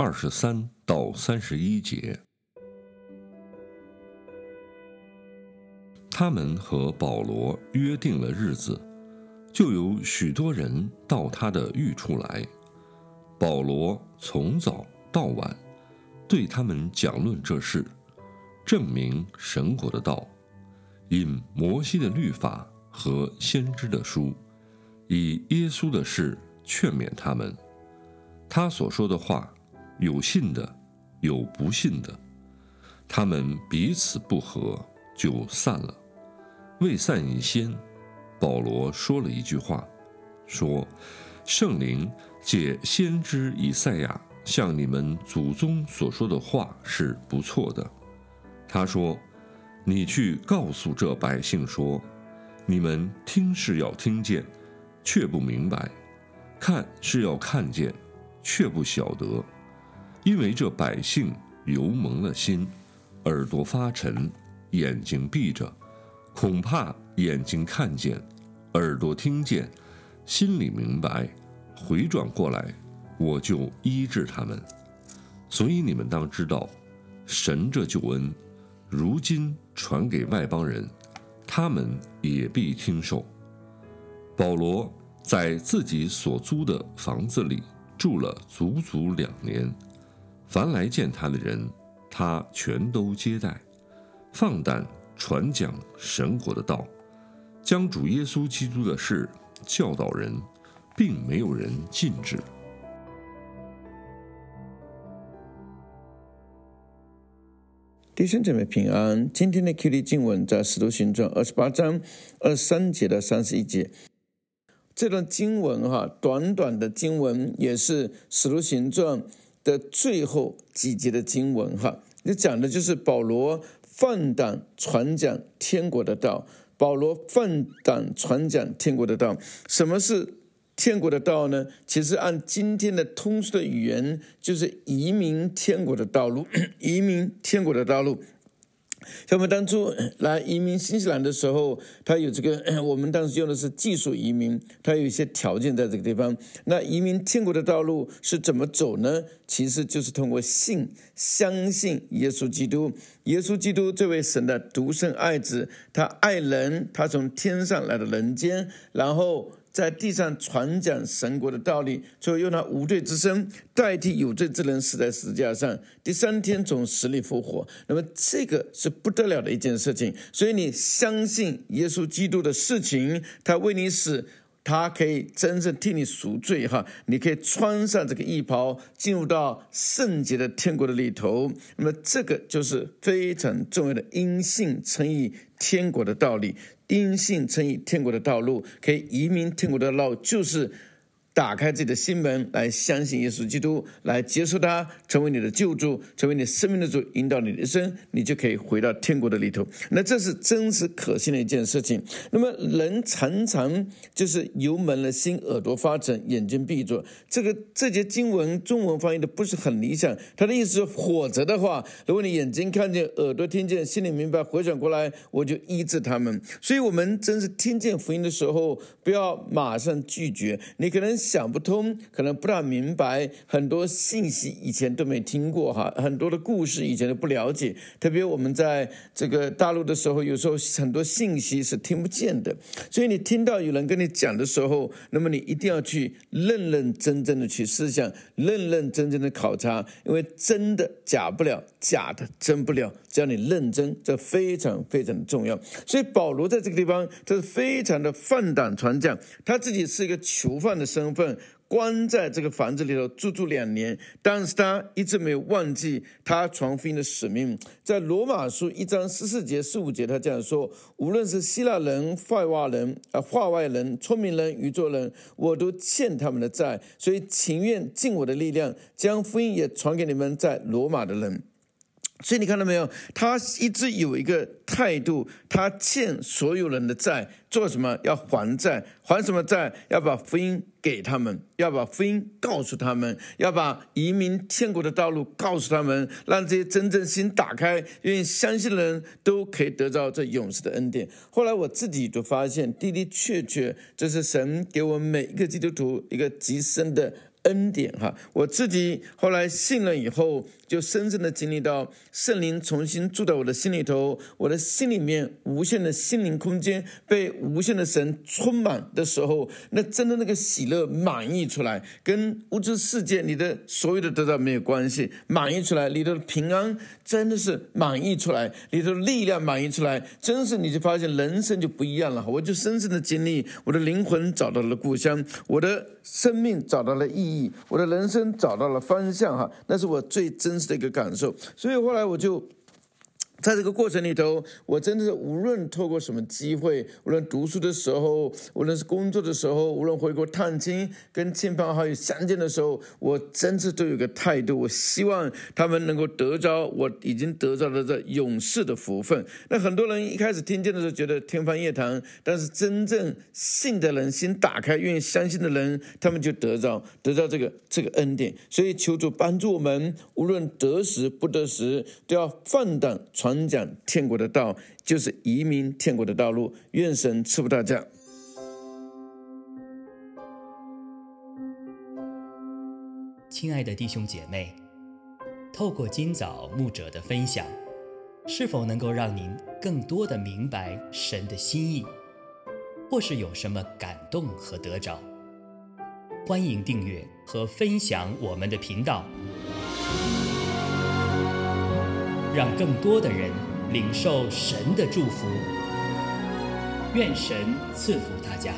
二十三到三十一节。他们和保罗约定了日子，就有许多人到他的寓处来。保罗从早到晚对他们讲论这事，证明神国的道，引摩西的律法和先知的书，以耶稣的事劝勉他们。他所说的话，有信的，有不信的。他们彼此不和，就散了。未散以先，保罗说了一句话，说：“圣灵借先知以赛亚向你们祖宗所说的话是不错的。”他说：“你去告诉这百姓说，你们听是要听见，却不明白；看是要看见，却不晓得，因为这百姓油蒙了心，耳朵发沉，眼睛闭着。”恐怕眼睛看见，耳朵听见，心里明白，回转过来，我就医治他们。所以你们当知道，神这救恩，如今传给外邦人，他们也必听受。保罗在自己所租的房子里住了足足两年，凡来见他的人，他全都接待，放胆。传讲神国的道，将主耶稣基督的事教导人，并没有人禁止。弟兄姐妹平安。今天的 Q D 经文在使徒行传二十八章二十三节到三十一节。这段经文哈，短短的经文也是使徒行传的最后几节的经文哈。你讲的就是保罗。放胆传讲天国的道，保罗放胆传讲天国的道。什么是天国的道呢？其实按今天的通俗的语言，就是移民天国的道路，移民天国的道路。像我们当初来移民新西兰的时候，他有这个，我们当时用的是技术移民，他有一些条件在这个地方。那移民天国的道路是怎么走呢？其实就是通过信，相信耶稣基督，耶稣基督这位神的独生爱子，他爱人，他从天上来到人间，然后。在地上传讲神国的道理，最后用他无罪之身代替有罪之人死在十字架上，第三天从死里复活。那么这个是不得了的一件事情。所以你相信耶稣基督的事情，他为你死，他可以真正替你赎罪。哈，你可以穿上这个衣袍，进入到圣洁的天国的里头。那么这个就是非常重要的因信称义天国的道理。因信称义，天国的道路可以移民天国的道路，就是。打开自己的心门，来相信耶稣基督，来接受他，成为你的救助，成为你生命的主，引导你的一生，你就可以回到天国的里头。那这是真实可信的一件事情。那么人常常就是油门了心，耳朵发沉，眼睛闭着。这个这节经文中文翻译的不是很理想。他的意思是，否则的话，如果你眼睛看见，耳朵听见，心里明白，回转过来，我就医治他们。所以，我们真是听见福音的时候，不要马上拒绝。你可能。想不通，可能不大明白，很多信息以前都没听过哈，很多的故事以前都不了解。特别我们在这个大陆的时候，有时候很多信息是听不见的。所以你听到有人跟你讲的时候，那么你一定要去认认真真的去思想，认认真真的考察，因为真的假不了，假的真不了。只要你认真，这非常非常的重要。所以保罗在这个地方，他是非常的放胆传讲，他自己是一个囚犯的身份。份关在这个房子里头住住两年，但是他一直没有忘记他传福音的使命。在罗马书一章十四节、十五节，他这样说：无论是希腊人、坏话人、啊话外人、聪明人、愚拙人，我都欠他们的债，所以情愿尽我的力量，将福音也传给你们在罗马的人。所以你看到没有？他一直有一个态度，他欠所有人的债，做什么？要还债，还什么债？要把福音给他们，要把福音告诉他们，要把移民天国的道路告诉他们，让这些真正心打开、愿意相信的人都可以得到这永世的恩典。后来我自己就发现，的的确确，这是神给我们每一个基督徒一个极深的。恩典哈，我自己后来信了以后，就深深的经历到圣灵重新住在我的心里头，我的心里面无限的心灵空间被无限的神充满的时候，那真的那个喜乐满溢出来，跟物质世界你的所有的得到没有关系，满溢出来，里头的平安真的是满溢出来，里头的力量满溢出来，真是你就发现人生就不一样了。我就深深的经历，我的灵魂找到了故乡，我的生命找到了意义。我的人生找到了方向，哈，那是我最真这个感受，所以后来我就。在这个过程里头，我真的是无论透过什么机会，无论读书的时候，无论是工作的时候，无论回国探亲、跟亲朋好友相见的时候，我真是都有个态度，我希望他们能够得着我已经得着了这永世的福分。那很多人一开始听见的时候觉得天方夜谭，但是真正信的人心打开，愿意相信的人，他们就得着得到这个这个恩典。所以求主帮助我们，无论得时不得时，都要放胆传。传讲天国的道，就是移民天国的道路。愿神赐福大家。亲爱的弟兄姐妹，透过今早牧者的分享，是否能够让您更多的明白神的心意，或是有什么感动和得着？欢迎订阅和分享我们的频道。让更多的人领受神的祝福，愿神赐福大家。